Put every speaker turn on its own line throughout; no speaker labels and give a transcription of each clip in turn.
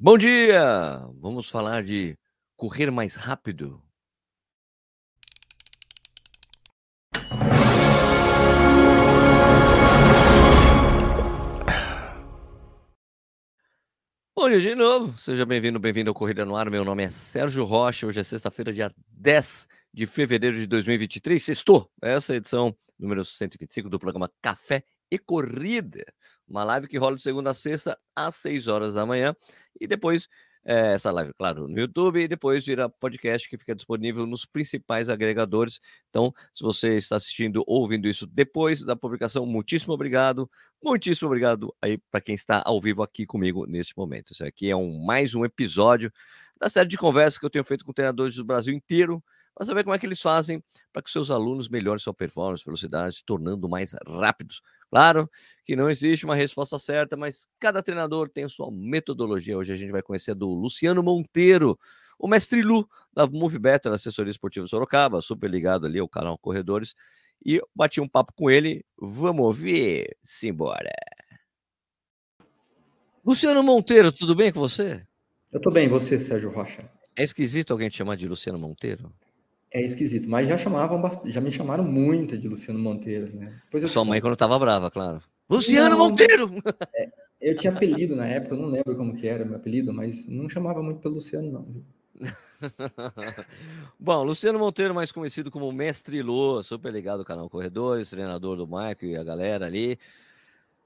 Bom dia! Vamos falar de correr mais rápido. Bom dia de novo, seja bem-vindo, bem-vindo ao Corrida no Ar. Meu nome é Sérgio Rocha. Hoje é sexta-feira, dia 10 de fevereiro de 2023. Sextou, essa é a edição número 125 do programa Café e Corrida. Uma live que rola de segunda a sexta às 6 horas da manhã e depois é, essa live, claro, no YouTube e depois vira podcast que fica disponível nos principais agregadores. Então, se você está assistindo ou ouvindo isso depois da publicação, muitíssimo obrigado. Muitíssimo obrigado aí para quem está ao vivo aqui comigo neste momento. Isso aqui é um, mais um episódio da série de conversas que eu tenho feito com treinadores do Brasil inteiro para saber como é que eles fazem para que seus alunos melhorem sua performance, velocidade, se tornando mais rápidos. Claro que não existe uma resposta certa, mas cada treinador tem a sua metodologia. Hoje a gente vai conhecer do Luciano Monteiro, o mestre Lu da Movibeta, assessoria esportiva Sorocaba, super ligado ali ao canal Corredores. E bati um papo com ele. Vamos ver, simbora. Luciano Monteiro, tudo bem com você?
Eu tô bem, e você, Sérgio Rocha?
É esquisito alguém te chamar de Luciano Monteiro?
É esquisito, mas já chamavam, já me chamaram muito de Luciano Monteiro, né?
Depois eu Sua mãe quando tava brava, claro. Luciano não, Monteiro!
É, eu tinha apelido na época, eu não lembro como que era o meu apelido, mas não chamava muito pelo Luciano, não.
Bom, Luciano Monteiro, mais conhecido como Mestre Lô, super ligado ao canal Corredores, treinador do Mike e a galera ali.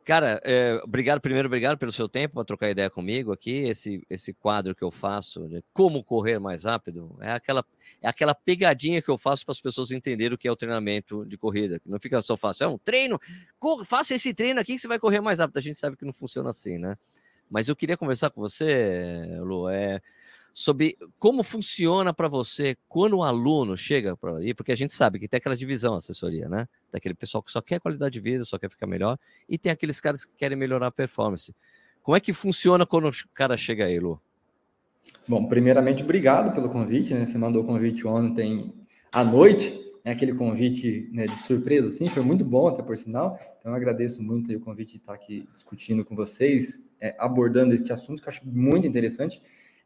Cara, é, obrigado, primeiro, obrigado pelo seu tempo para trocar ideia comigo aqui. Esse, esse quadro que eu faço de como correr mais rápido é aquela, é aquela pegadinha que eu faço para as pessoas entenderem o que é o treinamento de corrida. Não fica só fácil, é um treino, faça esse treino aqui que você vai correr mais rápido. A gente sabe que não funciona assim, né? Mas eu queria conversar com você, Lu, é, sobre como funciona para você quando o aluno chega para aí, porque a gente sabe que tem aquela divisão assessoria, né? Daquele pessoal que só quer qualidade de vida, só quer ficar melhor, e tem aqueles caras que querem melhorar a performance. Como é que funciona quando o cara chega aí, Lu?
Bom, primeiramente, obrigado pelo convite, né? Você mandou o convite ontem à noite, né? aquele convite né, de surpresa, assim, foi muito bom, até por sinal. Então, eu agradeço muito o convite de estar aqui discutindo com vocês, é, abordando este assunto que eu acho muito interessante.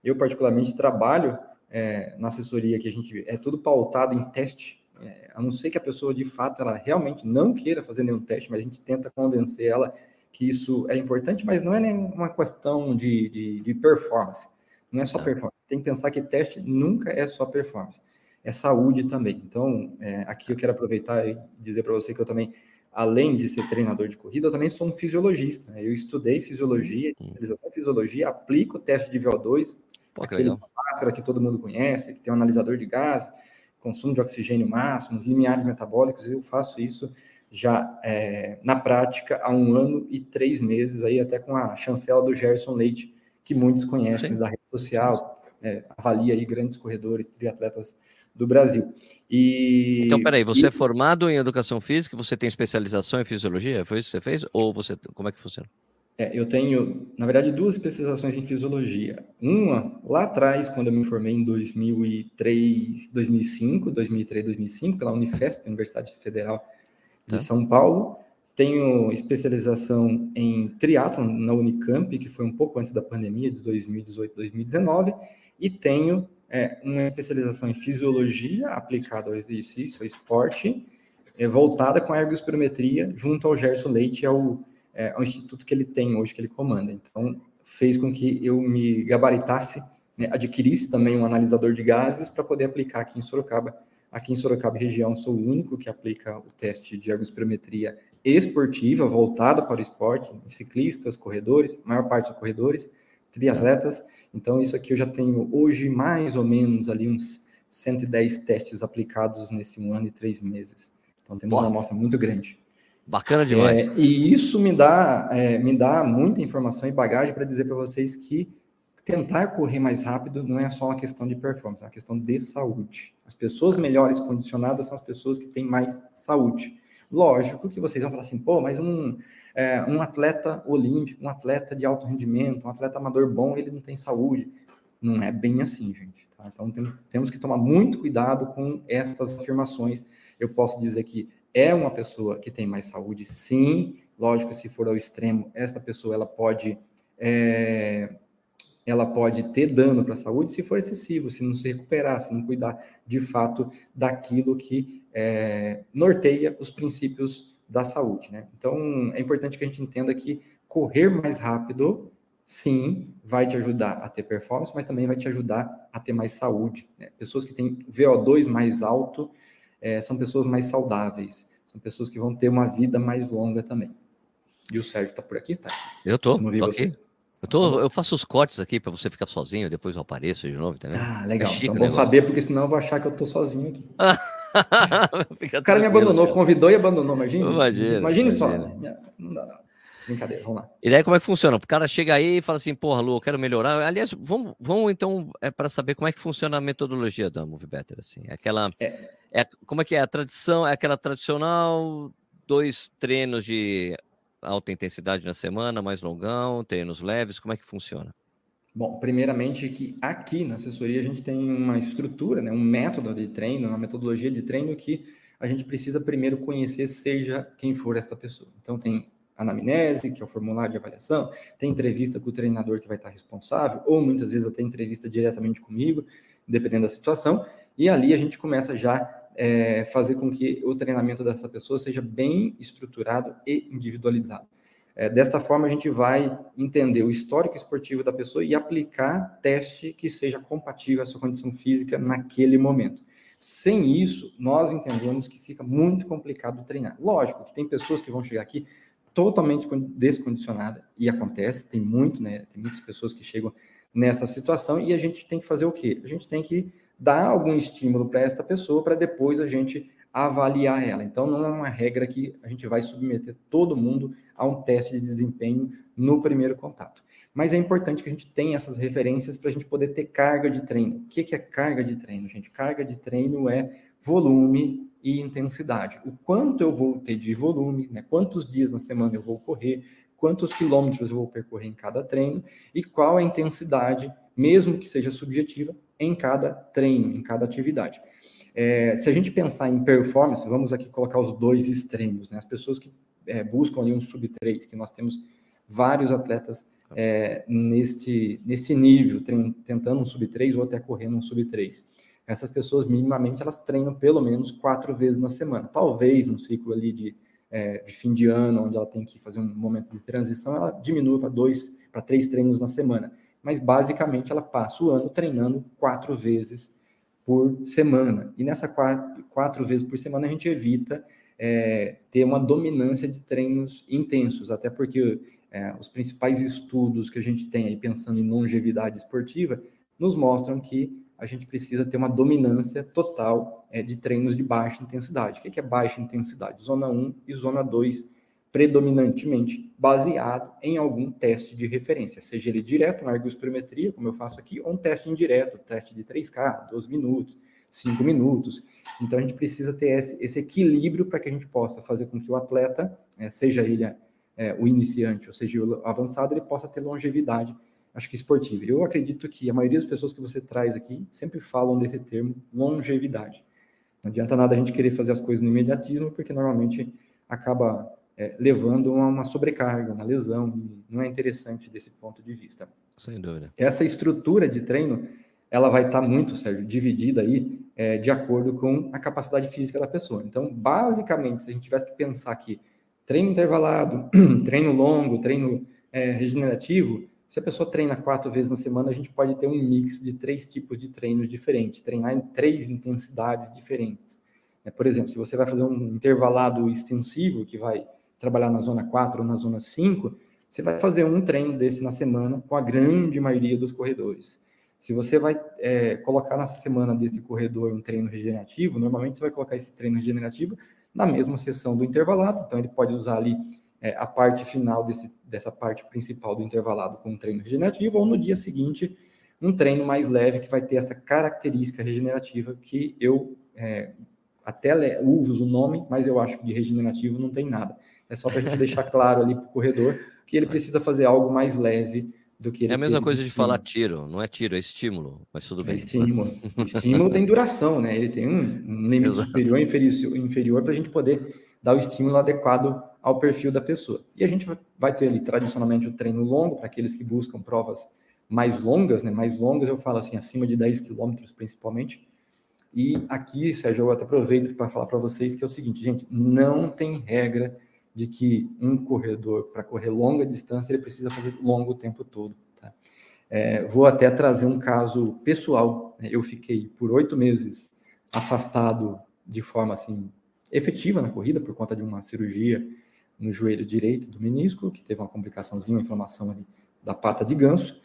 Eu, particularmente, trabalho é, na assessoria que a gente é tudo pautado em teste, é, a não ser que a pessoa, de fato, ela realmente não queira fazer nenhum teste, mas a gente tenta convencer ela que isso é importante, mas não é nenhuma questão de, de, de performance. Não é só performance. Tem que pensar que teste nunca é só performance. É saúde também. Então, é, aqui eu quero aproveitar e dizer para você que eu também além de ser treinador de corrida, eu também sou um fisiologista. Né? Eu estudei fisiologia, hum. especialização em fisiologia, aplico o teste de VO2, Pô, aquele máscara que todo mundo conhece, que tem um analisador de gás, consumo de oxigênio máximo, limiares metabólicos, eu faço isso já é, na prática há um ano e três meses, aí até com a chancela do Gerson Leite, que muitos conhecem Sim. da rede social, é, avalia aí grandes corredores, triatletas do Brasil.
E, então, peraí, você e... é formado em educação física, você tem especialização em fisiologia? Foi isso que você fez? Ou você, como é que funciona?
É, eu tenho, na verdade, duas especializações em fisiologia. Uma, lá atrás, quando eu me formei em 2003, 2005, 2003, 2005, pela Unifesp, Universidade Federal de tá. São Paulo. Tenho especialização em triatlon na Unicamp, que foi um pouco antes da pandemia, de 2018, 2019. E tenho é, uma especialização em fisiologia aplicada ao exercício, ao esporte, é, voltada com a ergospirometria, junto ao Gerson Leite, ao é, ao instituto que ele tem hoje, que ele comanda. Então, fez com que eu me gabaritasse, né, adquirisse também um analisador de gases para poder aplicar aqui em Sorocaba. Aqui em Sorocaba região, sou o único que aplica o teste de ergospirometria esportiva, voltado para o esporte, ciclistas, corredores, maior parte dos corredores, triatletas. Então, isso aqui eu já tenho hoje mais ou menos ali uns 110 testes aplicados nesse um ano e três meses. Então, temos uma amostra muito grande.
Bacana demais.
É, e isso me dá, é, me dá muita informação e bagagem para dizer para vocês que tentar correr mais rápido não é só uma questão de performance, é uma questão de saúde. As pessoas melhores condicionadas são as pessoas que têm mais saúde. Lógico que vocês vão falar assim, pô, mas um, é, um atleta olímpico, um atleta de alto rendimento, um atleta amador bom, ele não tem saúde. Não é bem assim, gente. Tá? Então tem, temos que tomar muito cuidado com essas afirmações. Eu posso dizer que é uma pessoa que tem mais saúde, sim. Lógico, se for ao extremo, esta pessoa ela pode é, ela pode ter dano para a saúde se for excessivo, se não se recuperar, se não cuidar de fato daquilo que é, norteia os princípios da saúde. Né? Então, é importante que a gente entenda que correr mais rápido, sim, vai te ajudar a ter performance, mas também vai te ajudar a ter mais saúde. Né? Pessoas que têm VO2 mais alto é, são pessoas mais saudáveis, são pessoas que vão ter uma vida mais longa também. E o Sérgio está por aqui, tá?
Eu tô, tô aqui. Eu, tô, eu faço os cortes aqui para você ficar sozinho, depois eu apareço de novo, entendeu?
Ah, legal. É chique, então bom saber, porque senão eu vou achar que eu tô sozinho aqui. o cara me abandonou, cara. convidou e abandonou, imagina. Imagina. Imagine só. Não dá, não. Brincadeira, vamos lá.
E daí como é que funciona? O cara chega aí e fala assim, porra, Lu, eu quero melhorar. Aliás, vamos, vamos então é para saber como é que funciona a metodologia da Move Better, assim. Aquela, é. É. como é que é? A tradição, é aquela tradicional, dois treinos de alta intensidade na semana, mais longão, treinos leves, como é que funciona?
Bom, primeiramente que aqui na assessoria a gente tem uma estrutura, né, um método de treino, uma metodologia de treino que a gente precisa primeiro conhecer, seja quem for esta pessoa. Então tem anamnese, que é o formulário de avaliação, tem entrevista com o treinador que vai estar responsável, ou muitas vezes até entrevista diretamente comigo, dependendo da situação, e ali a gente começa já é, fazer com que o treinamento dessa pessoa seja bem estruturado e individualizado. É, desta forma, a gente vai entender o histórico esportivo da pessoa e aplicar teste que seja compatível à sua condição física naquele momento. Sem isso, nós entendemos que fica muito complicado treinar. Lógico que tem pessoas que vão chegar aqui totalmente descondicionada e acontece, tem muito, né? Tem muitas pessoas que chegam nessa situação e a gente tem que fazer o quê? A gente tem que dar algum estímulo para esta pessoa para depois a gente avaliar ela. Então, não é uma regra que a gente vai submeter todo mundo a um teste de desempenho no primeiro contato. Mas é importante que a gente tenha essas referências para a gente poder ter carga de treino. O que é carga de treino, gente? Carga de treino é volume e intensidade. O quanto eu vou ter de volume, né? quantos dias na semana eu vou correr, quantos quilômetros eu vou percorrer em cada treino e qual a intensidade, mesmo que seja subjetiva, em cada treino, em cada atividade. É, se a gente pensar em performance, vamos aqui colocar os dois extremos, né? As pessoas que é, buscam ali um sub 3, que nós temos vários atletas é, neste, neste nível, tentando um sub 3 ou até correndo um sub 3. Essas pessoas, minimamente, elas treinam pelo menos quatro vezes na semana. Talvez um ciclo ali de, é, de fim de ano, onde ela tem que fazer um momento de transição, ela diminua para dois, para três treinos na semana mas basicamente ela passa o ano treinando quatro vezes por semana. E nessa quatro, quatro vezes por semana a gente evita é, ter uma dominância de treinos intensos, até porque é, os principais estudos que a gente tem aí pensando em longevidade esportiva nos mostram que a gente precisa ter uma dominância total é, de treinos de baixa intensidade. O que é baixa intensidade? Zona 1 e zona 2 predominantemente baseado em algum teste de referência, seja ele direto na ergospirometria, como eu faço aqui, ou um teste indireto, teste de 3K, 12 minutos, 5 minutos. Então a gente precisa ter esse, esse equilíbrio para que a gente possa fazer com que o atleta, é, seja ele é, o iniciante ou seja o avançado, ele possa ter longevidade, acho que esportiva. Eu acredito que a maioria das pessoas que você traz aqui sempre falam desse termo longevidade. Não adianta nada a gente querer fazer as coisas no imediatismo, porque normalmente acaba é, levando a uma sobrecarga, uma lesão, não é interessante desse ponto de vista.
Sem dúvida.
Essa estrutura de treino, ela vai estar muito, Sérgio, dividida aí é, de acordo com a capacidade física da pessoa. Então, basicamente, se a gente tivesse que pensar aqui, treino intervalado, treino longo, treino é, regenerativo, se a pessoa treina quatro vezes na semana, a gente pode ter um mix de três tipos de treinos diferentes, treinar em três intensidades diferentes. É, por exemplo, se você vai fazer um intervalado extensivo, que vai trabalhar na zona 4 ou na zona 5, você vai fazer um treino desse na semana com a grande maioria dos corredores. Se você vai é, colocar nessa semana desse corredor um treino regenerativo, normalmente você vai colocar esse treino regenerativo na mesma sessão do intervalado, então ele pode usar ali é, a parte final desse, dessa parte principal do intervalado com um treino regenerativo, ou no dia seguinte um treino mais leve que vai ter essa característica regenerativa que eu é, até uso o nome, mas eu acho que de regenerativo não tem nada. É só para a gente deixar claro ali para o corredor que ele precisa fazer algo mais leve do que ele
É a mesma coisa de, de falar tiro, não é tiro, é estímulo, mas tudo bem. É
estímulo. estímulo tem duração, né? Ele tem um limite Exato. superior e inferior, inferior para a gente poder dar o estímulo adequado ao perfil da pessoa. E a gente vai ter ali tradicionalmente o treino longo para aqueles que buscam provas mais longas, né? Mais longas, eu falo assim, acima de 10 quilômetros principalmente. E aqui, Sérgio, eu até aproveito para falar para vocês que é o seguinte, gente, não tem regra de que um corredor, para correr longa distância, ele precisa fazer longo o tempo todo. Tá? É, vou até trazer um caso pessoal. Né? Eu fiquei por oito meses afastado de forma assim efetiva na corrida por conta de uma cirurgia no joelho direito do menisco, que teve uma complicaçãozinha, uma inflamação ali da pata de ganso.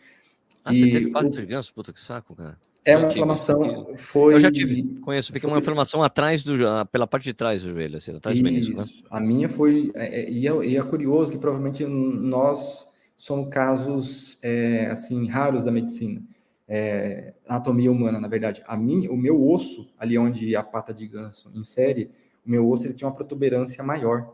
Ah, e você teve pata de ganso? Puta que saco, cara.
É uma inflamação, foi...
Eu já tive, conheço, fica uma inflamação atrás do, pela parte de trás do joelho, assim, atrás do menisco, né?
A minha foi, é, é, e, é, e é curioso que provavelmente nós somos casos, é, assim, raros da medicina. É, anatomia humana, na verdade. A minha, o meu osso, ali onde a pata de ganso insere, o meu osso ele tinha uma protuberância maior.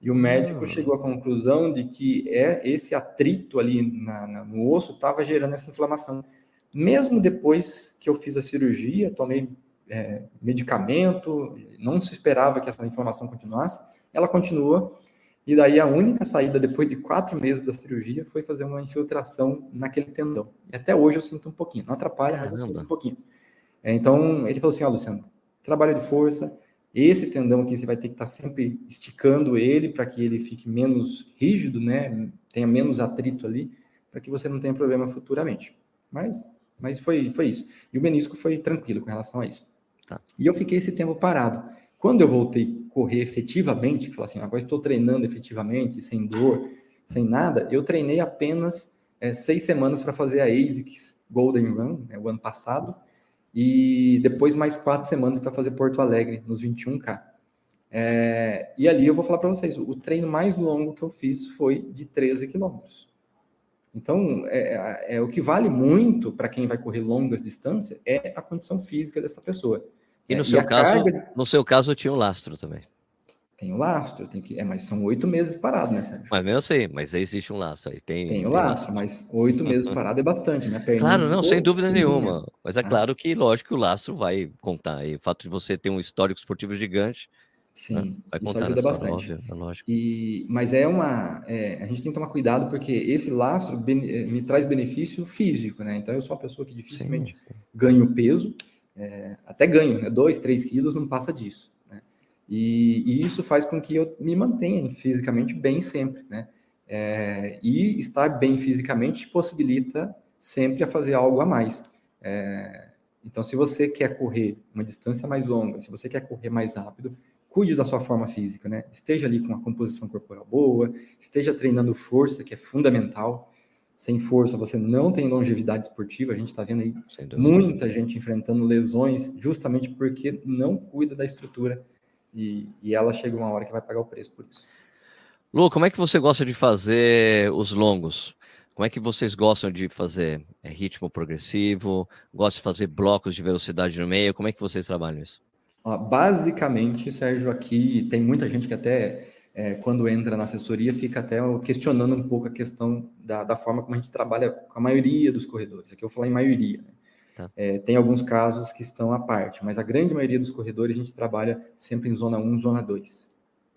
E o médico ah. chegou à conclusão de que é esse atrito ali na, na, no osso estava gerando essa inflamação. Mesmo depois que eu fiz a cirurgia, tomei é, medicamento, não se esperava que essa inflamação continuasse, ela continua. E daí a única saída depois de quatro meses da cirurgia foi fazer uma infiltração naquele tendão. E até hoje eu sinto um pouquinho. Não atrapalha, Caramba. mas eu sinto um pouquinho. É, então ele falou assim: ó, Luciano, trabalho de força, esse tendão aqui você vai ter que estar tá sempre esticando ele para que ele fique menos rígido, né? Tenha menos atrito ali, para que você não tenha problema futuramente. Mas, mas foi, foi isso. E o menisco foi tranquilo com relação a isso. Tá. E eu fiquei esse tempo parado. Quando eu voltei correr efetivamente, falar assim, agora estou treinando efetivamente, sem dor, sem nada, eu treinei apenas é, seis semanas para fazer a ASICS Golden Run, né, o ano passado, e depois mais quatro semanas para fazer Porto Alegre, nos 21K. É, e ali eu vou falar para vocês, o treino mais longo que eu fiz foi de 13 quilômetros. Então, é, é, é, o que vale muito para quem vai correr longas distâncias é a condição física dessa pessoa.
E no, é, seu, e caso, de... no seu caso, tinha um lastro também.
Tem o lastro, tem que. É, mas são oito meses parado, né, Sérgio?
Mas mesmo assim, mas existe um lastro aí. Tem,
tem o lastro, lastro, mas oito meses parado é bastante, né? Perna
claro, não, sem dúvida nenhuma. Mas é ah. claro que, lógico, que o lastro vai contar. E o fato de você ter um histórico esportivo gigante.
Sim, né? vai contar isso ajuda bastante. Óbvio, é lógico. E, mas é uma. É, a gente tem que tomar cuidado, porque esse lastro eh, me traz benefício físico, né? Então eu sou uma pessoa que dificilmente sim, sim. ganho peso, é, até ganho, né? Dois, três quilos não passa disso. E, e, isso faz com que eu me mantenha fisicamente bem sempre, né? É, e estar bem fisicamente possibilita sempre a fazer algo a mais. É, então, se você quer correr uma distância mais longa, se você quer correr mais rápido, cuide da sua forma física, né? Esteja ali com uma composição corporal boa, esteja treinando força, que é fundamental. Sem força, você não tem longevidade esportiva. A gente está vendo aí muita gente enfrentando lesões justamente porque não cuida da estrutura e, e ela chega uma hora que vai pagar o preço por isso.
Lu, como é que você gosta de fazer os longos? Como é que vocês gostam de fazer é, ritmo progressivo? Gostam de fazer blocos de velocidade no meio? Como é que vocês trabalham isso?
Ó, basicamente, Sérgio, aqui tem muita gente que até é, quando entra na assessoria fica até questionando um pouco a questão da, da, forma como a gente trabalha com a maioria dos corredores. Aqui eu vou falar em maioria. Né? Tá. É, tem alguns casos que estão à parte, mas a grande maioria dos corredores a gente trabalha sempre em zona 1, zona 2.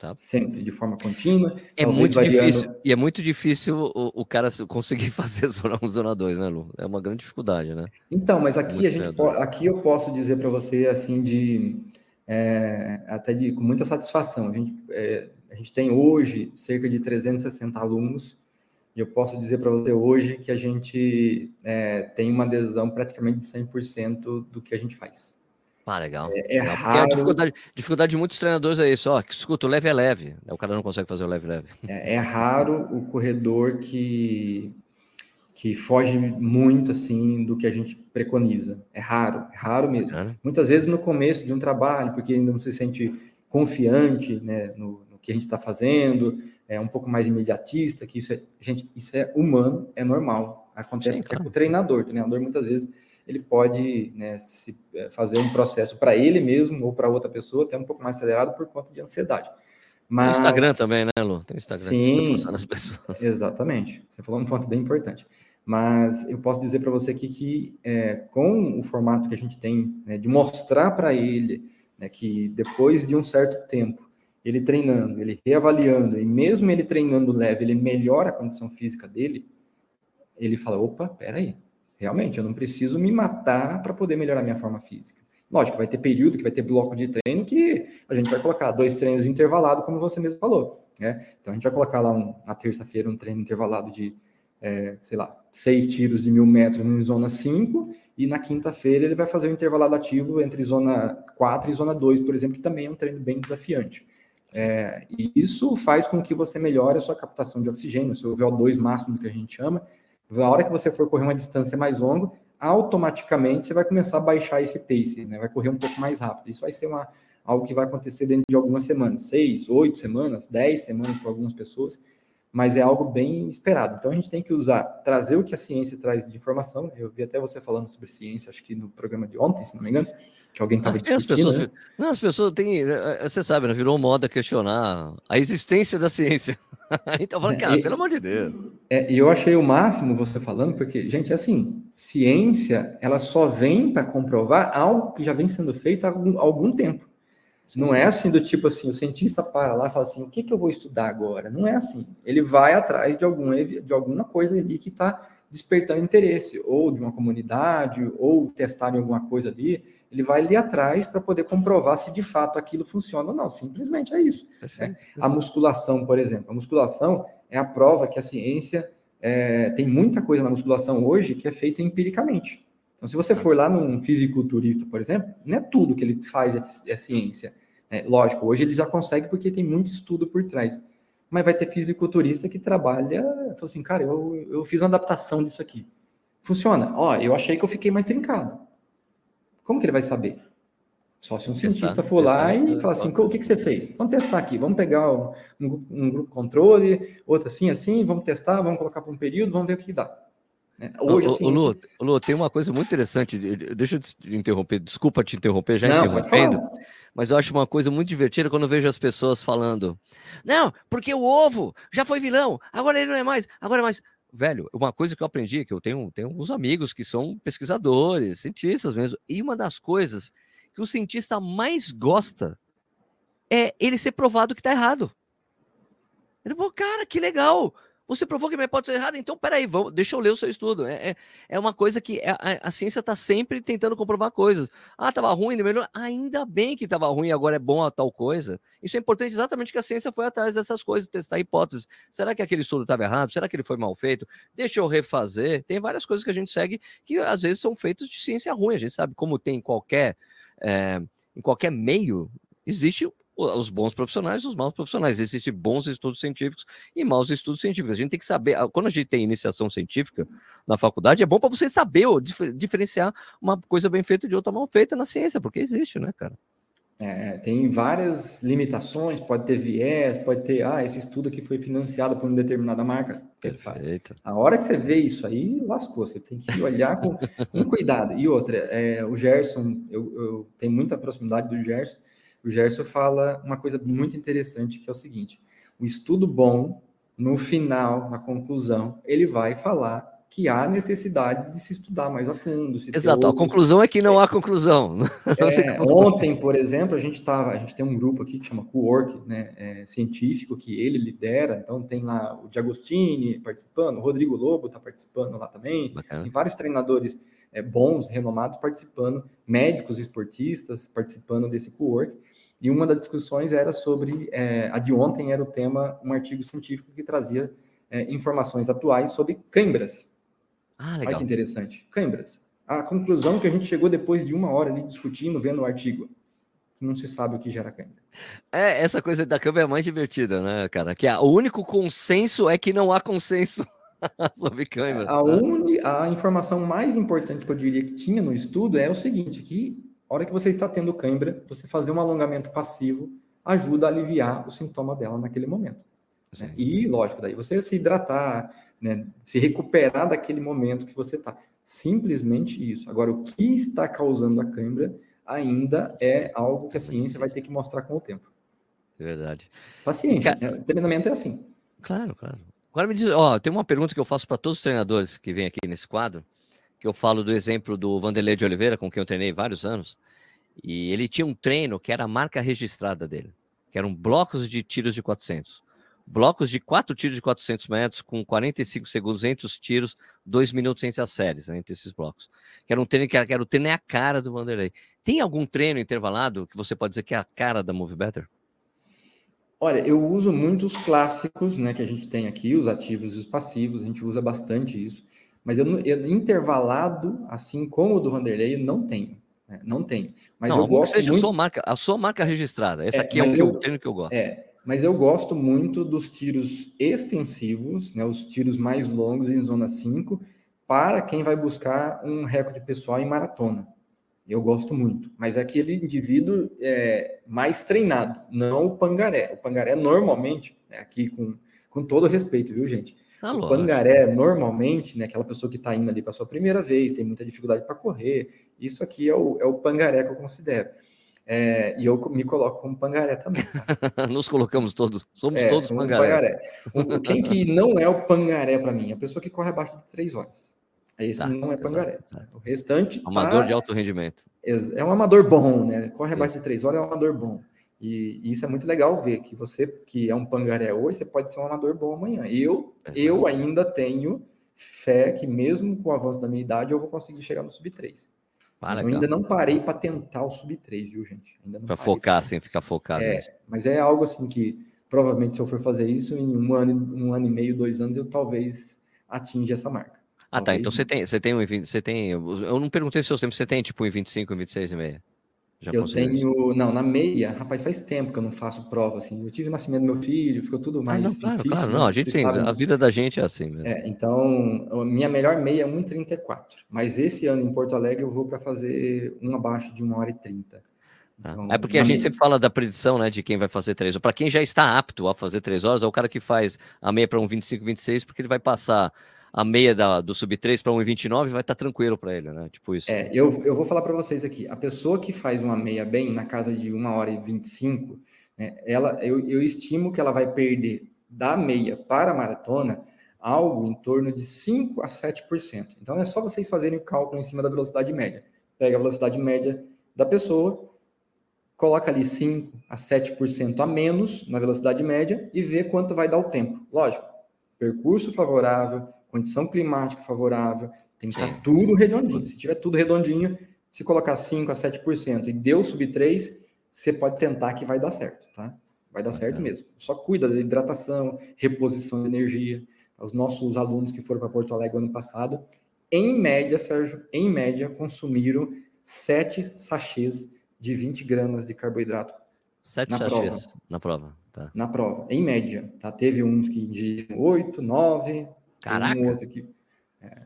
Tá. Sempre, de forma contínua.
É muito variando... difícil. E é muito difícil o, o, cara conseguir fazer zona 1, zona 2, né, Lu? É uma grande dificuldade, né?
Então, mas aqui, a gente aqui eu posso dizer para você, assim, de. É, até de, com muita satisfação. A gente, é, a gente tem hoje cerca de 360 alunos e eu posso dizer para você hoje que a gente é, tem uma adesão praticamente de 100% do que a gente faz.
Ah, legal. É, é raro... a dificuldade, dificuldade de muitos treinadores é isso, ó, que escuta, o leve é leve, o cara não consegue fazer o leve leve.
É, é raro o corredor que, que foge muito, assim, do que a gente preconiza. É raro, é raro mesmo. É. Muitas vezes no começo de um trabalho, porque ainda não se sente confiante né, no que a gente está fazendo, é um pouco mais imediatista, que isso é, gente, isso é humano, é normal. Acontece Sim, claro. com o treinador. O treinador muitas vezes ele pode né, se, é, fazer um processo para ele mesmo ou para outra pessoa até um pouco mais acelerado por conta de ansiedade.
Mas... Tem Instagram também, né, Lu? Tem Instagram.
Sim, nas pessoas. exatamente. Você falou um ponto bem importante. Mas eu posso dizer para você aqui que é, com o formato que a gente tem né, de mostrar para ele né, que depois de um certo tempo ele treinando, ele reavaliando, e mesmo ele treinando leve, ele melhora a condição física dele, ele fala: opa, peraí, realmente, eu não preciso me matar para poder melhorar minha forma física. Lógico, vai ter período que vai ter bloco de treino que a gente vai colocar dois treinos intervalados, como você mesmo falou. Né? Então a gente vai colocar lá um, na terça-feira um treino intervalado de, é, sei lá, seis tiros de mil metros em zona 5, e na quinta-feira ele vai fazer um intervalado ativo entre zona 4 e zona 2, por exemplo, que também é um treino bem desafiante. É, e isso faz com que você melhore a sua captação de oxigênio, seu VO2 máximo, que a gente chama. Na hora que você for correr uma distância mais longa, automaticamente você vai começar a baixar esse pace, né? vai correr um pouco mais rápido. Isso vai ser uma, algo que vai acontecer dentro de algumas semanas, seis, oito semanas, dez semanas para algumas pessoas, mas é algo bem esperado. Então a gente tem que usar, trazer o que a ciência traz de informação. Eu vi até você falando sobre ciência, acho que no programa de ontem, se não me engano, que alguém estava discutindo. As
pessoas, né? Não, as pessoas têm, eh, você sabe, né, virou moda questionar a existência da ciência. então falando, cara, e, pelo amor de Deus.
É, e eu achei o máximo você falando, porque, gente, é assim, ciência, ela só vem para comprovar algo que já vem sendo feito há algum, algum tempo. Sim. Não é assim do tipo assim, o cientista para lá e fala assim, o que, que eu vou estudar agora? Não é assim. Ele vai atrás de, algum, de alguma coisa ali que está despertando interesse, ou de uma comunidade, ou testar em alguma coisa ali, ele vai ali atrás para poder comprovar se de fato aquilo funciona ou não. Simplesmente é isso. Né? A musculação, por exemplo, a musculação é a prova que a ciência é, tem muita coisa na musculação hoje que é feita empiricamente. Então, se você for lá num fisiculturista, por exemplo, não é tudo que ele faz é, é ciência. É, lógico, hoje ele já consegue porque tem muito estudo por trás mas vai ter fisiculturista que trabalha, fala assim, cara, eu, eu fiz uma adaptação disso aqui. Funciona. Ó, eu achei que eu fiquei mais trincado. Como que ele vai saber? Só se um testar, cientista for testar, lá e falar assim, o que, que você fez? Vamos testar aqui, vamos pegar um, um, grupo controle, outro assim, assim, vamos testar, vamos colocar para um período, vamos ver o que dá.
É, hoje, assim, o, Lu, assim... Lu, tem uma coisa muito interessante, deixa eu te interromper, desculpa te interromper, já Não, interrompendo mas eu acho uma coisa muito divertida quando eu vejo as pessoas falando: não, porque o ovo já foi vilão, agora ele não é mais, agora é mais. Velho, uma coisa que eu aprendi, que eu tenho, tenho uns amigos que são pesquisadores, cientistas mesmo, e uma das coisas que o cientista mais gosta é ele ser provado que está errado. Ele falou, cara, que legal! Você provou que minha hipótese é errada, então peraí, vamos, deixa eu ler o seu estudo. É, é, é uma coisa que a, a, a ciência está sempre tentando comprovar coisas. Ah, estava ruim, melhor. Ainda bem que estava ruim, agora é bom a tal coisa. Isso é importante exatamente que a ciência foi atrás dessas coisas, testar hipóteses. Será que aquele estudo estava errado? Será que ele foi mal feito? Deixa eu refazer. Tem várias coisas que a gente segue que às vezes são feitas de ciência ruim. A gente sabe como tem em qualquer, é, em qualquer meio, existe os bons profissionais e os maus profissionais. Existem bons estudos científicos e maus estudos científicos. A gente tem que saber, quando a gente tem iniciação científica na faculdade, é bom para você saber diferenciar uma coisa bem feita de outra mal feita na ciência, porque existe, né, cara?
É, tem várias limitações, pode ter viés, pode ter, ah, esse estudo aqui foi financiado por uma determinada marca.
Perfeito.
A hora que você vê isso aí, lascou, você tem que olhar com, com cuidado. E outra, é, o Gerson, eu, eu tenho muita proximidade do Gerson, o Gerson fala uma coisa muito interessante, que é o seguinte: o estudo bom, no final, na conclusão, ele vai falar que há necessidade de se estudar mais a fundo.
Exato, outros... a conclusão é que não há conclusão.
É, ontem, por exemplo, a gente tava, a gente tem um grupo aqui que chama Co-work, né, é, científico, que ele lidera, então tem lá o Diagostini participando, o Rodrigo Lobo está participando lá também, Bacana. tem vários treinadores é, bons, renomados participando, médicos esportistas participando desse co-work. E uma das discussões era sobre, é, a de ontem era o tema, um artigo científico que trazia é, informações atuais sobre câimbras.
Ah, legal.
Olha que interessante. Câimbras. A conclusão que a gente chegou depois de uma hora ali discutindo, vendo o artigo, que não se sabe o que gera câimbra.
É, essa coisa da câimbra é mais divertida, né, cara? Que o único consenso é que não há consenso sobre câimbra.
A, né? uni, a informação mais importante que eu diria que tinha no estudo é o seguinte, que a hora que você está tendo cãibra, você fazer um alongamento passivo ajuda a aliviar o sintoma dela naquele momento. Né? E, lógico, daí você se hidratar, né? se recuperar daquele momento que você está. Simplesmente isso. Agora, o que está causando a cãibra ainda é algo que a ciência vai ter que mostrar com o tempo.
É verdade.
Paciência. Ca... Né? Treinamento é assim.
Claro, claro. Agora me diz, ó, tem uma pergunta que eu faço para todos os treinadores que vêm aqui nesse quadro que eu falo do exemplo do Vanderlei de Oliveira, com quem eu treinei vários anos, e ele tinha um treino que era a marca registrada dele, que eram blocos de tiros de 400. blocos de quatro tiros de 400 metros, com 45 segundos entre os tiros, dois minutos entre as séries, né, entre esses blocos. Que era um treino que era, que era o treino é a cara do Vanderlei. Tem algum treino intervalado que você pode dizer que é a cara da Move Better?
Olha, eu uso muitos clássicos, né, que a gente tem aqui, os ativos e os passivos, a gente usa bastante isso. Mas eu, eu intervalado, assim como o do Vanderlei, não tenho. Né, não tenho. Mas
não,
eu gosto
seja
muito...
a sua marca, a sua marca registrada. Essa é, aqui é o, eu, treino que eu gosto.
É, mas eu gosto muito dos tiros extensivos, né, os tiros mais longos em zona 5, para quem vai buscar um recorde pessoal em maratona. Eu gosto muito, mas é aquele indivíduo é, mais treinado, não o pangaré. O pangaré normalmente, né, aqui com, com todo respeito, viu, gente? Ah, o pangaré normalmente, né, aquela pessoa que está indo ali para sua primeira vez, tem muita dificuldade para correr, isso aqui é o, é o pangaré que eu considero. É, e eu me coloco como pangaré também.
Tá? Nos colocamos todos, somos é, todos somos pangaré.
Quem que não é o pangaré para mim? A pessoa que corre abaixo de três horas. Esse tá, não é pangaré. O restante.
Amador tá... de alto rendimento.
É um amador bom, né? Corre abaixo de três horas, é um amador bom. E, e, isso é muito legal ver que você, que é um pangaré hoje, você pode ser um amador bom amanhã. Eu, eu ainda tenho fé que, mesmo com o avanço da minha idade, eu vou conseguir chegar no sub 3. Ah, eu ainda não parei para tentar o sub 3, viu, gente?
Para focar, sem ficar focado.
É, mas é algo assim que provavelmente se eu for fazer isso em um ano, um ano e meio, dois anos, eu talvez atinja essa marca.
Ah, tá. Então você tem, você tem um você tem. Eu não perguntei se eu sempre você tem tipo um 25, um 26 e meia.
Já eu tenho, isso? não, na meia, rapaz, faz tempo que eu não faço prova assim. Eu tive o nascimento do meu filho, ficou tudo mais. Ah,
não, claro, difícil, claro, né? não, a gente tem, a vida da gente é assim mesmo.
É, então, minha melhor meia é 1,34. Mas esse ano em Porto Alegre eu vou para fazer um abaixo de 1 hora e 30.
Ah, então, é porque a gente sempre fala da predição, né, de quem vai fazer três horas. Para quem já está apto a fazer três horas, é o cara que faz a meia para um 25, 26, porque ele vai passar a meia da, do sub-3 para 1,29 vai estar tá tranquilo para ele, né? Tipo isso.
É, eu, eu vou falar para vocês aqui. A pessoa que faz uma meia bem, na casa de 1 hora e 25, né, ela, eu, eu estimo que ela vai perder da meia para a maratona algo em torno de 5 a 7%. Então é só vocês fazerem o cálculo em cima da velocidade média. Pega a velocidade média da pessoa, coloca ali 5 a 7% a menos na velocidade média e vê quanto vai dar o tempo. Lógico, percurso favorável, condição climática favorável, tem que estar tudo redondinho. Se tiver tudo redondinho, se colocar 5 a 7% e deu sub 3, você pode tentar que vai dar certo, tá? Vai dar certo mesmo. Só cuida da hidratação, reposição de energia. Os nossos alunos que foram para Porto Alegre ano passado, em média, Sérgio, em média, consumiram 7 sachês de 20 gramas de carboidrato.
7 sachês prova. na prova, tá.
Na prova, em média, tá? Teve uns que de 8, 9,
Caraca. Um outro que é,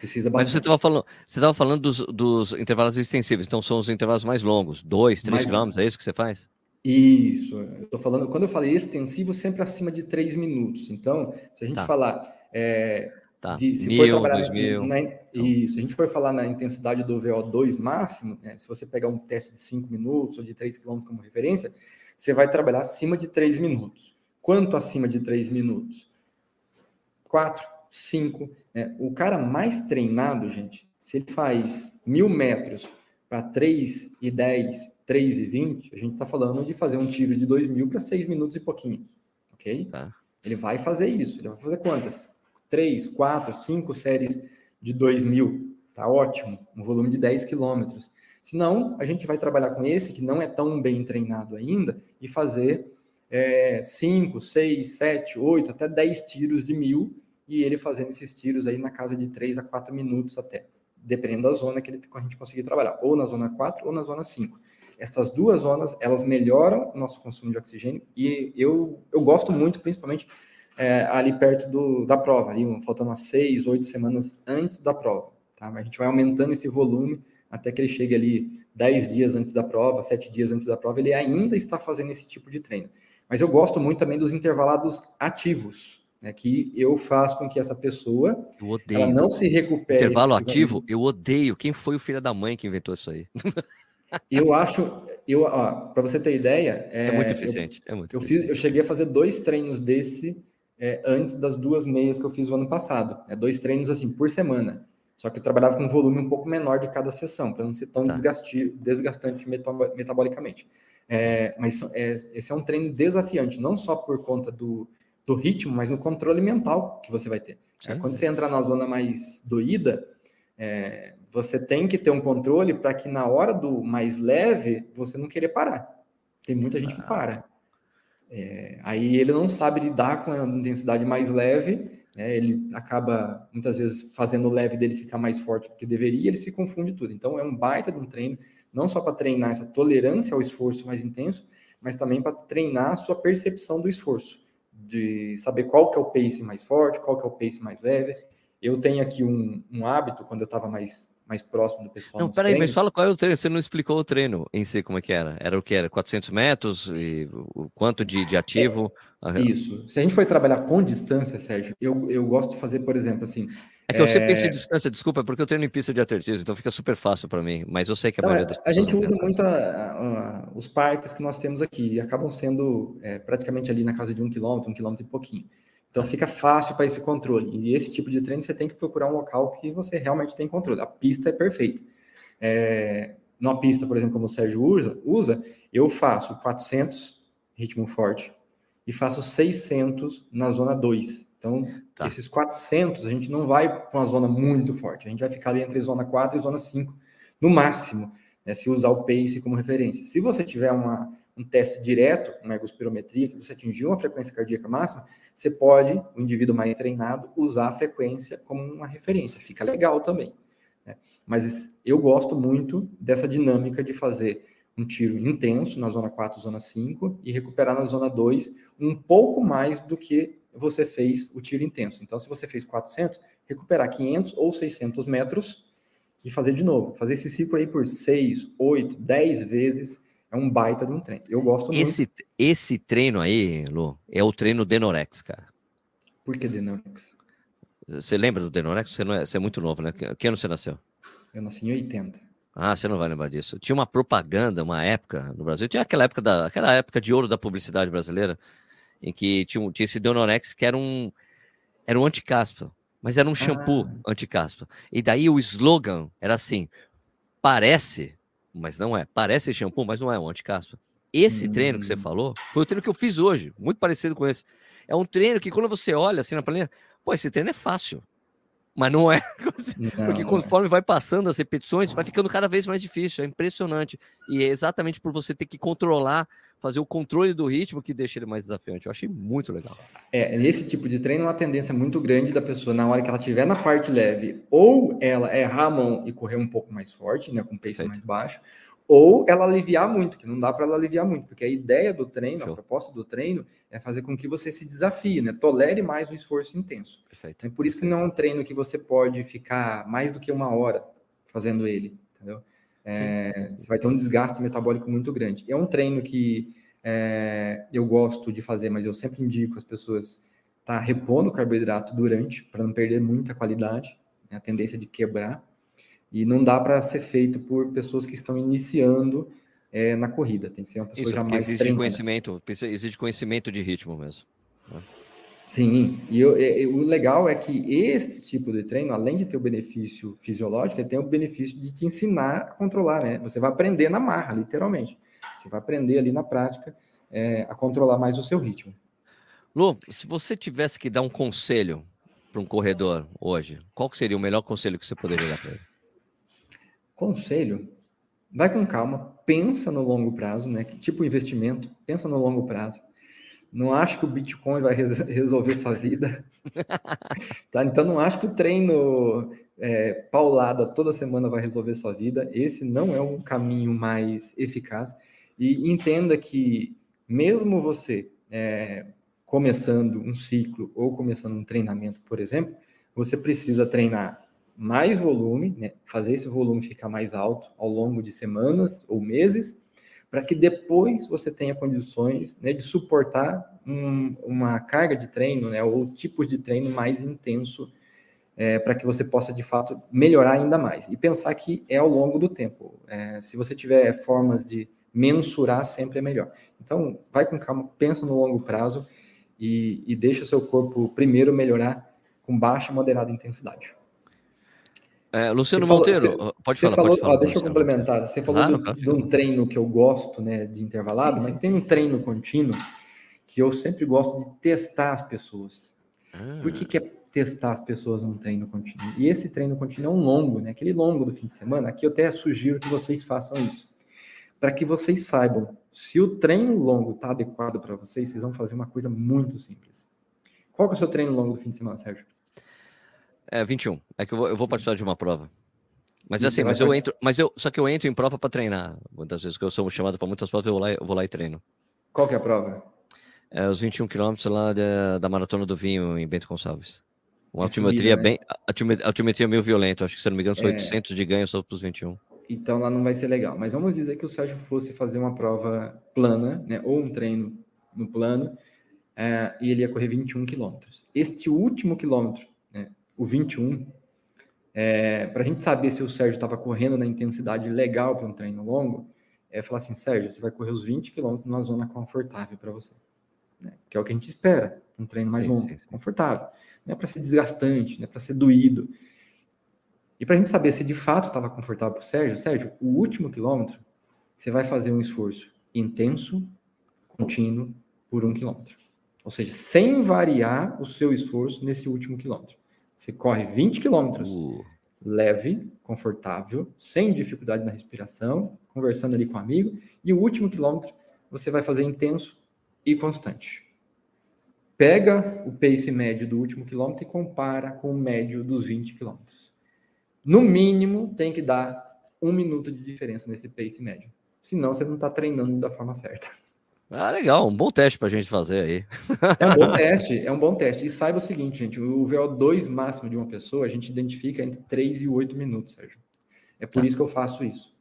precisa Mas você estava falando, você estava falando dos, dos, intervalos extensivos, então são os intervalos mais longos, 2, 3 gramas, é isso que você faz?
Isso, eu tô falando, quando eu falei extensivo, sempre acima de 3 minutos. Então, se a gente tá. falar é,
tá. de, se mil, for dois mil.
Na, isso, se a gente for falar na intensidade do VO2 máximo, né, se você pegar um teste de 5 minutos ou de 3 km como referência, você vai trabalhar acima de 3 minutos. Quanto acima de 3 minutos? 4, 5. Né? O cara mais treinado, gente, se ele faz mil metros para 3 e 10, 3 e 20, a gente está falando de fazer um tiro de 2 mil para 6 minutos e pouquinho. Ok? Tá. Ele vai fazer isso. Ele vai fazer quantas? 3, 4, 5 séries de 2 mil. Tá ótimo. Um volume de 10 quilômetros. Senão, a gente vai trabalhar com esse, que não é tão bem treinado ainda, e fazer 5, 6, 7, 8, até 10 tiros de mil, e ele fazendo esses tiros aí na casa de 3 a 4 minutos até, dependendo da zona que, ele, que a gente conseguir trabalhar, ou na zona 4 ou na zona 5. Essas duas zonas, elas melhoram o nosso consumo de oxigênio, e eu, eu gosto muito, principalmente é, ali perto do, da prova, ali, faltando umas 6, 8 semanas antes da prova. Tá? A gente vai aumentando esse volume até que ele chegue ali 10 dias antes da prova, 7 dias antes da prova, ele ainda está fazendo esse tipo de treino. Mas eu gosto muito também dos intervalados ativos, né, que eu faço com que essa pessoa ela não se recupere.
Intervalo ativo, eu odeio. Quem foi o filho da mãe que inventou isso aí?
eu acho, eu, para você ter ideia,
é, é muito eficiente. Eu, é muito
eu,
eficiente.
Fiz, eu cheguei a fazer dois treinos desse é, antes das duas meias que eu fiz o ano passado. É, dois treinos assim por semana. Só que eu trabalhava com um volume um pouco menor de cada sessão, para não ser tão tá. desgastante metabolicamente. É, mas é, esse é um treino desafiante, não só por conta do, do ritmo, mas no controle mental que você vai ter. É, quando você entra na zona mais doída, é, você tem que ter um controle para que na hora do mais leve você não querer parar. Tem muita Exato. gente que para. É, aí ele não sabe lidar com a intensidade mais leve, né, ele acaba muitas vezes fazendo o leve dele ficar mais forte do que deveria, ele se confunde tudo. Então é um baita de um treino, não só para treinar essa tolerância ao esforço mais intenso, mas também para treinar a sua percepção do esforço, de saber qual que é o pace mais forte, qual que é o pace mais leve. Eu tenho aqui um, um hábito, quando eu estava mais mais próximo do pessoal.
Não, peraí, mas fala qual é o treino. Você não explicou o treino em si, como é que era? Era o que era? 400 metros? E o quanto de, de ativo?
É, isso. Se a gente for trabalhar com distância, Sérgio, eu, eu gosto de fazer, por exemplo, assim.
É que eu sempre pensei em distância, desculpa, é porque eu treino em pista de atletismo, então fica super fácil para mim. Mas eu sei que a não, maioria
das pessoas. A gente usa muito a, a, os parques que nós temos aqui, e acabam sendo é, praticamente ali na casa de um quilômetro, um quilômetro e pouquinho. Então fica fácil para esse controle. E esse tipo de treino você tem que procurar um local que você realmente tem controle. A pista é perfeita. É, numa pista, por exemplo, como o Sérgio usa, usa, eu faço 400 ritmo forte e faço 600 na zona 2. Então, tá. esses 400 a gente não vai para uma zona muito forte. A gente vai ficar ali entre zona 4 e zona 5 no máximo, né, se usar o pace como referência. Se você tiver uma, um teste direto, uma ergospirometria, que você atingiu uma frequência cardíaca máxima, você pode, o indivíduo mais treinado, usar a frequência como uma referência. Fica legal também. Né? Mas eu gosto muito dessa dinâmica de fazer um tiro intenso na zona 4, zona 5 e recuperar na zona 2 um pouco mais do que você fez o tiro intenso. Então, se você fez 400, recuperar 500 ou 600 metros e fazer de novo. Fazer esse ciclo aí por 6, 8, 10 vezes é um baita de um treino. Eu gosto
esse, muito. Esse treino aí, Lu, é o treino Denorex, cara.
Por que Denorex?
Você lembra do Denorex? Você, não é, você é muito novo, né? Que ano você nasceu?
Eu nasci em 80.
Ah, você não vai lembrar disso. Tinha uma propaganda, uma época no Brasil, tinha aquela época, da, aquela época de ouro da publicidade brasileira, em que tinha, tinha esse Denorex que era um, era um anticaspa, mas era um shampoo ah. anticaspa. E daí o slogan era assim: parece mas não é. Parece shampoo, mas não é um anticaspa. Esse hum. treino que você hum. falou foi o treino que eu fiz hoje, muito parecido com esse. É um treino que quando você olha assim na planilha, pô, esse treino é fácil. Mas não é. Não, Porque conforme é. vai passando as repetições, vai ficando cada vez mais difícil. É impressionante. E é exatamente por você ter que controlar, fazer o controle do ritmo que deixa ele mais desafiante. Eu achei muito legal.
É, nesse tipo de treino, uma tendência muito grande da pessoa, na hora que ela estiver na parte leve, ou ela errar a mão e correr um pouco mais forte, né, com pace mais baixo, ou ela aliviar muito, que não dá para ela aliviar muito, porque a ideia do treino, Show. a proposta do treino é fazer com que você se desafie, né? Tolere mais o esforço intenso. Perfeito. É por isso que não é um treino que você pode ficar mais do que uma hora fazendo ele, entendeu? É, sim, sim, sim. Você vai ter um desgaste metabólico muito grande. É um treino que é, eu gosto de fazer, mas eu sempre indico as pessoas tá repondo o carboidrato durante, para não perder muita qualidade, né? a tendência de quebrar. E não dá para ser feito por pessoas que estão iniciando é, na corrida. Tem que ser uma pessoa Isso, já mais
exige treinada. conhecimento, exige conhecimento de ritmo mesmo. Né?
Sim, e eu, eu, o legal é que este tipo de treino, além de ter o benefício fisiológico, ele tem o benefício de te ensinar a controlar, né? Você vai aprender na marra, literalmente. Você vai aprender ali na prática é, a controlar mais o seu ritmo.
Lu, se você tivesse que dar um conselho para um corredor hoje, qual seria o melhor conselho que você poderia dar para ele?
Conselho, vai com calma, pensa no longo prazo, né? Tipo investimento, pensa no longo prazo. Não acho que o Bitcoin vai res resolver sua vida. tá? Então não acho que o treino é, paulada toda semana vai resolver sua vida. Esse não é um caminho mais eficaz. E entenda que mesmo você é, começando um ciclo ou começando um treinamento, por exemplo, você precisa treinar mais volume, né, fazer esse volume ficar mais alto ao longo de semanas ou meses, para que depois você tenha condições né, de suportar um, uma carga de treino, né, ou tipos de treino mais intenso, é, para que você possa de fato melhorar ainda mais. E pensar que é ao longo do tempo. É, se você tiver formas de mensurar, sempre é melhor. Então, vai com calma, pensa no longo prazo e, e deixa o seu corpo primeiro melhorar com baixa moderada intensidade.
É, Luciano falou, Monteiro, você,
pode, falar, falou, pode falar. Ó, deixa eu complementar. Você falou claro, do, de um treino que eu gosto, né, de intervalado, sim, mas sim, tem um treino contínuo que eu sempre gosto de testar as pessoas. Ah. Por que, que é testar as pessoas num treino contínuo? E esse treino contínuo é um longo, né? Aquele longo do fim de semana. Aqui eu até sugiro que vocês façam isso. Para que vocês saibam se o treino longo está adequado para vocês, vocês vão fazer uma coisa muito simples. Qual que é o seu treino longo do fim de semana, Sérgio?
É 21. É que eu vou, eu vou participar de uma prova. Mas assim, mas eu entro, mas eu só que eu entro em prova para treinar. Muitas vezes que eu sou chamado para muitas provas, eu vou lá, eu vou lá e treino.
Qual que é a prova?
É os 21 quilômetros lá da, da maratona do vinho em Bento Gonçalves. Uma altimetria né? bem, altimetria meio violenta. Acho que se não me engano são é... 800 de ganho só para os 21.
Então lá não vai ser legal. Mas vamos dizer que o Sérgio fosse fazer uma prova plana, né? Ou um treino no plano, é, e ele ia correr 21 quilômetros. Este último quilômetro, o 21, é, para a gente saber se o Sérgio estava correndo na intensidade legal para um treino longo, é falar assim, Sérgio, você vai correr os 20 quilômetros numa zona confortável para você. Né? Que é o que a gente espera, um treino mais sim, longo, sim, sim. confortável. Não é para ser desgastante, não é para ser doído. E para a gente saber se de fato estava confortável para o Sérgio, Sérgio, o último quilômetro, você vai fazer um esforço intenso, contínuo, por um quilômetro. Ou seja, sem variar o seu esforço nesse último quilômetro. Você corre 20 quilômetros, uh. leve, confortável, sem dificuldade na respiração, conversando ali com o um amigo, e o último quilômetro você vai fazer intenso e constante. Pega o pace médio do último quilômetro e compara com o médio dos 20 quilômetros no mínimo, tem que dar um minuto de diferença nesse pace médio. Senão, você não está treinando da forma certa.
Ah, legal, um bom teste para a gente fazer aí.
É um bom teste, é um bom teste. E saiba o seguinte, gente, o VO2 máximo de uma pessoa, a gente identifica entre 3 e 8 minutos, Sérgio. É por tá. isso que eu faço isso.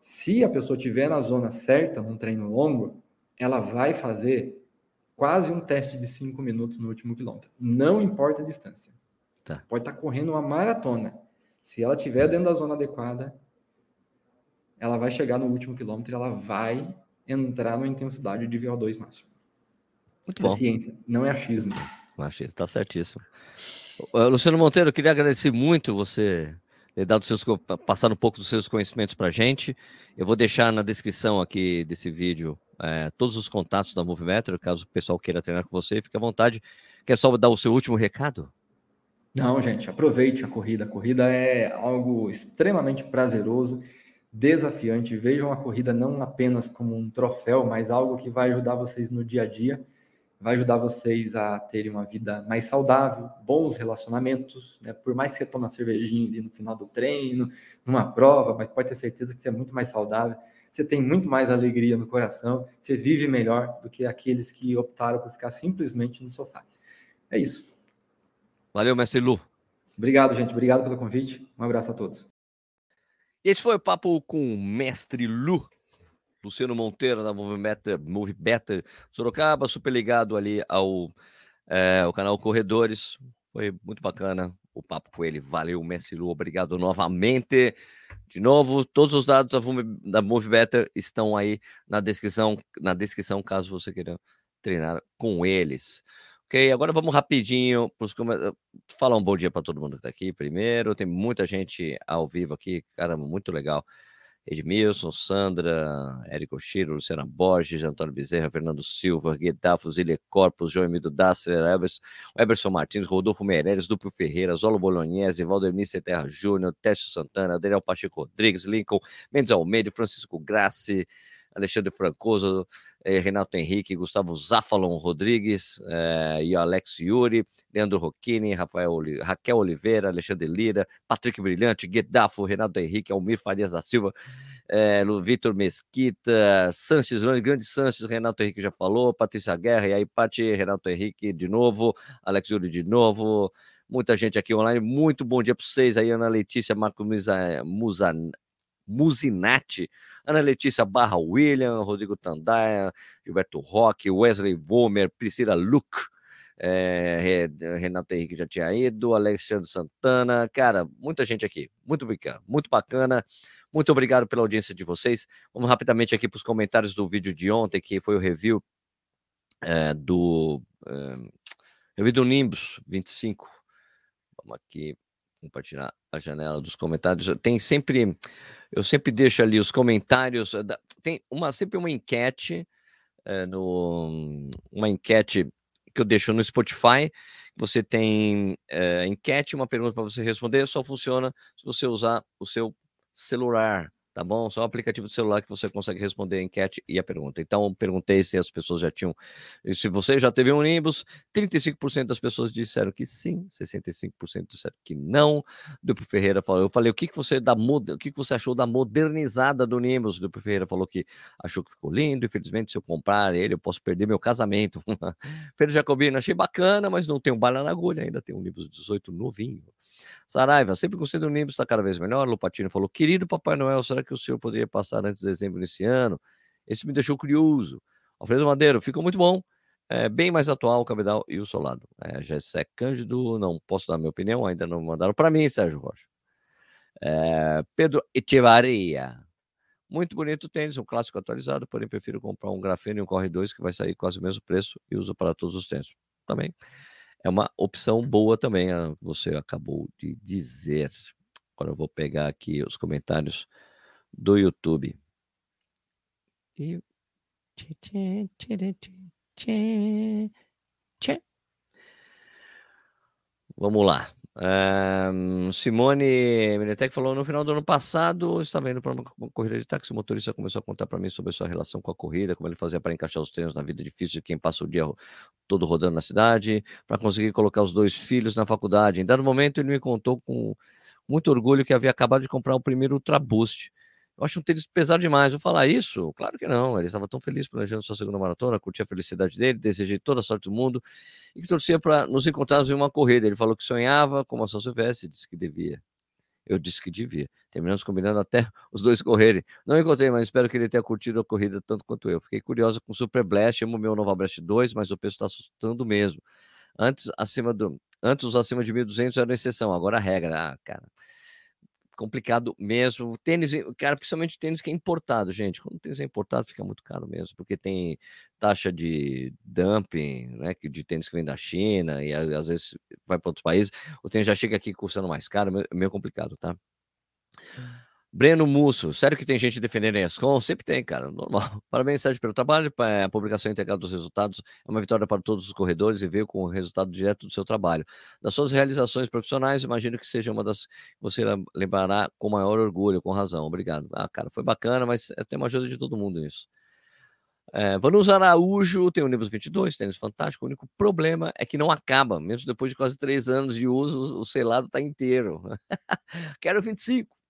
Se a pessoa estiver na zona certa, num treino longo, ela vai fazer quase um teste de 5 minutos no último quilômetro. Não importa a distância. Tá. Pode estar tá correndo uma maratona. Se ela estiver dentro da zona adequada, ela vai chegar no último quilômetro e ela vai entrar na intensidade de VO2 máximo. Muito é bom. é ciência, não é achismo.
Achismo, tá certíssimo. Luciano Monteiro, eu queria agradecer muito você ter dado seus, passar um pouco dos seus conhecimentos para a gente. Eu vou deixar na descrição aqui desse vídeo é, todos os contatos da Movimetro, caso o pessoal queira treinar com você, fique à vontade. Quer só dar o seu último recado?
Não, gente, aproveite a corrida. A corrida é algo extremamente prazeroso, desafiante. Vejam a corrida não apenas como um troféu, mas algo que vai ajudar vocês no dia a dia, vai ajudar vocês a terem uma vida mais saudável, bons relacionamentos, né? Por mais que você tome uma cervejinha ali no final do treino, numa prova, mas pode ter certeza que você é muito mais saudável, você tem muito mais alegria no coração, você vive melhor do que aqueles que optaram por ficar simplesmente no sofá. É isso.
Valeu, mestre Lu.
Obrigado, gente. Obrigado pelo convite. Um abraço a todos.
Esse foi o papo com o mestre Lu, Luciano Monteiro, da Move Better, Move Better Sorocaba, super ligado ali ao, é, ao canal Corredores. Foi muito bacana o papo com ele. Valeu, mestre Lu. Obrigado novamente. De novo, todos os dados da Move Better estão aí na descrição, na descrição, caso você queira treinar com eles. Ok, agora vamos rapidinho falar um bom dia para todo mundo que está aqui primeiro. Tem muita gente ao vivo aqui, caramba, muito legal. Edmilson, Sandra, Érico Chiro, Luciana Borges, Antônio Bezerra, Fernando Silva, Guedafo, Zile Corpus, João Emílio Dasser, Eberson Martins, Rodolfo Meireles, Duplo Ferreira, Zolo Bolognese, Valdemir Terra Júnior, Técio Santana, Daniel Pacheco Rodrigues, Lincoln, Mendes Almeida, Francisco Grassi, Alexandre Francoso, eh, Renato Henrique, Gustavo Zafalon Rodrigues eh, e Alex Yuri, Leandro Rocchini, Rafael, Raquel Oliveira, Alexandre Lira, Patrick Brilhante, Guedafo, Renato Henrique, Almir Farias da Silva, eh, Vitor Mesquita, Sanches, Grande Sanches, Renato Henrique já falou, Patrícia Guerra, e aí, Pati, Renato Henrique de novo, Alex Yuri de novo, muita gente aqui online. Muito bom dia para vocês aí, Ana Letícia, Marco Musa, Musa, Musinati, Ana Letícia Barra William, Rodrigo Tandaia, Gilberto Roque, Wesley Vomer, Priscila Luke, é, Renato Henrique já tinha ido, Alexandre Santana, cara, muita gente aqui, muito bacana, muito bacana. Muito obrigado pela audiência de vocês. Vamos rapidamente aqui para os comentários do vídeo de ontem, que foi o review é, do é, review do Nimbus 25. Vamos aqui compartilhar a janela dos comentários. Tem sempre, eu sempre deixo ali os comentários. Eh, tem uma sempre uma enquete é, no uma enquete que eu deixo no Spotify. Você tem é, enquete, uma pergunta para você responder. Só funciona se você usar o seu celular tá bom? Só o aplicativo do celular que você consegue responder a enquete e a pergunta. Então, perguntei se as pessoas já tinham. Se você já teve um Nimbus, 35% das pessoas disseram que sim, 65% disseram que não. Duplo Ferreira falou. Eu falei, o que, que você da o que, que você achou da modernizada do Nimbus? Duplo Ferreira falou que achou que ficou lindo. Infelizmente, se eu comprar ele, eu posso perder meu casamento. Pedro Jacobino, achei bacana, mas não um bala na agulha, ainda tem um Nimbus 18 novinho. Saraiva, sempre gostei do Nimbus, está cada vez melhor. Lupatino falou: querido Papai Noel, será que o senhor poderia passar antes de dezembro nesse ano? Esse me deixou curioso. Alfredo Madeiro, ficou muito bom. É, bem mais atual o Cabedal e o Solado. É, Jessé Cândido, não posso dar minha opinião, ainda não mandaram para mim, Sérgio Rocha. É, Pedro Echevarria. Muito bonito o tênis, um clássico atualizado, porém prefiro comprar um grafeno e um Corre 2 que vai sair quase o mesmo preço e uso para todos os tênis. Também é uma opção boa também, você acabou de dizer. Agora eu vou pegar aqui os comentários do YouTube. E... Vamos lá. Um, Simone Minetec falou: no final do ano passado, estava indo para uma corrida de táxi. O motorista começou a contar para mim sobre a sua relação com a corrida, como ele fazia para encaixar os treinos na vida difícil de quem passa o dia todo rodando na cidade, para conseguir colocar os dois filhos na faculdade. Em dado momento, ele me contou com muito orgulho que havia acabado de comprar o primeiro Ultra Boost eu acho um tênis pesado demais. Vou falar isso? Claro que não. Ele estava tão feliz planejando sua segunda maratona, curtia a felicidade dele, desejei toda a sorte do mundo e que torcia para nos encontrarmos em uma corrida. Ele falou que sonhava com a São Silvestre, disse que devia. Eu disse que devia. Terminamos combinando até os dois correrem. Não encontrei, mas espero que ele tenha curtido a corrida tanto quanto eu. Fiquei curiosa com o Super Blast, amo meu Nova Blast 2, mas o preço está assustando mesmo. Antes, acima do, antes os acima de 1.200 eram exceção, agora a regra. Ah, cara complicado mesmo. Tênis, cara, principalmente tênis que é importado, gente. Quando o tênis é importado, fica muito caro mesmo, porque tem taxa de dumping, né? De tênis que vem da China e às vezes vai para outros países. O tênis já chega aqui custando mais caro, meio complicado, tá? Breno Musso, sério que tem gente defendendo a ESCOM? Sempre tem, cara, normal. Parabéns, Sérgio, pelo trabalho. A publicação integral dos resultados é uma vitória para todos os corredores e veio com o resultado direto do seu trabalho. Das suas realizações profissionais, imagino que seja uma das que você lembrará com maior orgulho, com razão. Obrigado. Ah, cara, foi bacana, mas é, tem uma ajuda de todo mundo nisso. É, Araújo tem o Nibus 22, tênis fantástico. O único problema é que não acaba, mesmo depois de quase três anos de uso, o selado está inteiro. Quero 25.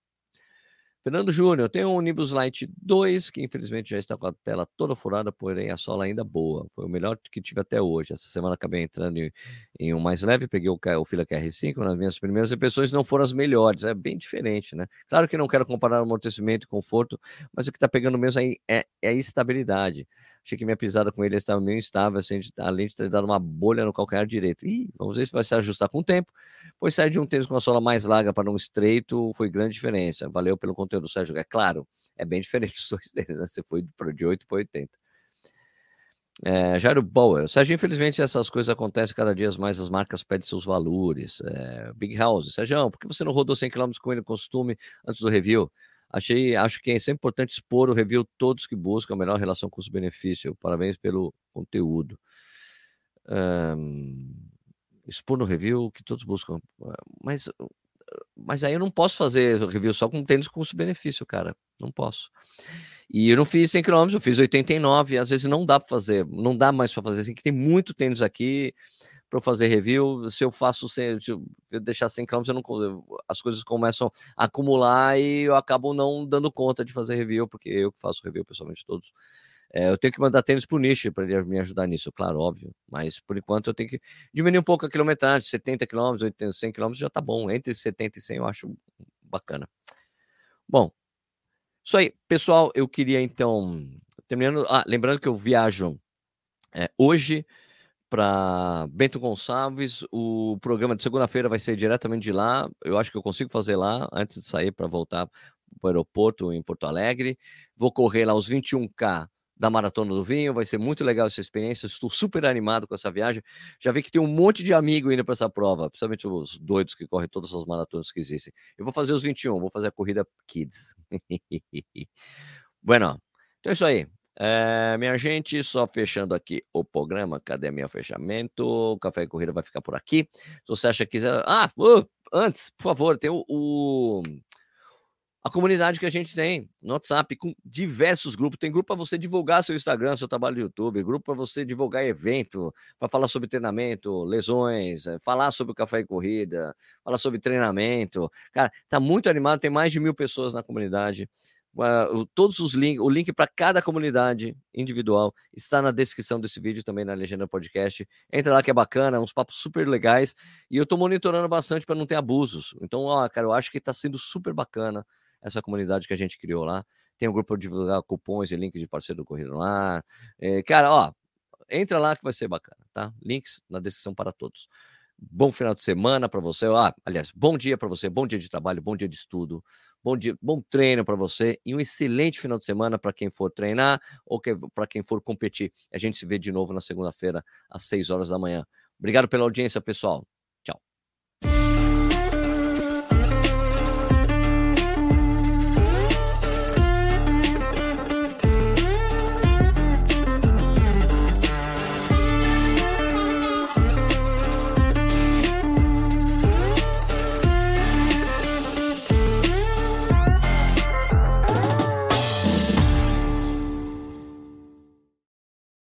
Fernando Júnior, tem um Nimbus Light 2, que infelizmente já está com a tela toda furada, porém a sola ainda boa. Foi o melhor que tive até hoje. Essa semana acabei entrando em, em um mais leve, peguei o, o Fila QR5, nas minhas primeiras impressões não foram as melhores, é bem diferente, né? Claro que não quero comparar amortecimento e conforto, mas o que está pegando mesmo aí é, é a estabilidade. Achei que minha pisada com ele estava meio instável, assim, além de ter dado uma bolha no calcanhar direito. Ih, vamos ver se vai se ajustar com o tempo. Pois sair de um tênis com a sola mais larga para um estreito foi grande diferença. Valeu pelo conteúdo, Sérgio. É claro, é bem diferente os dois tênis, né? Você foi de 8 para 80. É, Jairo Bauer. Sérgio, infelizmente essas coisas acontecem cada dia mais, as marcas perdem seus valores. É, Big House. Sérgio, por que você não rodou 100 km com ele costume antes do review? Achei, acho que é sempre importante expor o review todos que buscam a melhor relação custo-benefício. Parabéns pelo conteúdo. Um, expor no review que todos buscam. Mas, mas aí eu não posso fazer review só com tênis custo-benefício, cara. Não posso. E eu não fiz 100 km, eu fiz 89. Às vezes não dá para fazer, não dá mais para fazer. Assim, que tem muito tênis aqui para fazer review. Se eu faço, se eu deixar 100 km, eu não, as coisas começam a acumular e eu acabo não dando conta de fazer review, porque eu que faço review pessoalmente todos. É, eu tenho que mandar tênis para o nicho para ele me ajudar nisso, claro, óbvio. Mas por enquanto eu tenho que diminuir um pouco a quilometragem, 70 km, 80, 100 km já tá bom. Entre 70 e 100 eu acho bacana. Bom, isso aí, pessoal. Eu queria então terminando. Ah, lembrando que eu viajo é, hoje para Bento Gonçalves. O programa de segunda-feira vai ser diretamente de lá. Eu acho que eu consigo fazer lá antes de sair para voltar para o aeroporto em Porto Alegre. Vou correr lá os 21K da Maratona do Vinho. Vai ser muito legal essa experiência. Estou super animado com essa viagem. Já vi que tem um monte de amigo indo para essa prova, principalmente os doidos que correm todas as maratonas que existem. Eu vou fazer os 21, vou fazer a corrida Kids. bueno, então é isso aí. É, minha gente, só fechando aqui o programa. Cadê meu fechamento? O Café e Corrida vai ficar por aqui. Se você acha que. Ah, uh, antes, por favor, tem o, o a comunidade que a gente tem no WhatsApp, com diversos grupos. Tem grupo para você divulgar seu Instagram, seu trabalho no YouTube, grupo para você divulgar evento, para falar sobre treinamento, lesões, eh, falar sobre o café e corrida, falar sobre treinamento. Cara, tá muito animado, tem mais de mil pessoas na comunidade. Uh, todos os links, o link para cada comunidade individual está na descrição desse vídeo, também na legenda podcast. Entra lá que é bacana, uns papos super legais. E eu estou monitorando bastante para não ter abusos. Então, ó, cara, eu acho que está sendo super bacana essa comunidade que a gente criou lá. Tem um grupo para divulgar cupons e links de parceiro do Corrida lá. É, cara, ó, entra lá que vai ser bacana, tá? Links na descrição para todos. Bom final de semana para você. Ah, aliás, bom dia para você, bom dia de trabalho, bom dia de estudo, bom dia, bom treino para você e um excelente final de semana para quem for treinar ou que, para quem for competir. A gente se vê de novo na segunda-feira às 6 horas da manhã. Obrigado pela audiência, pessoal.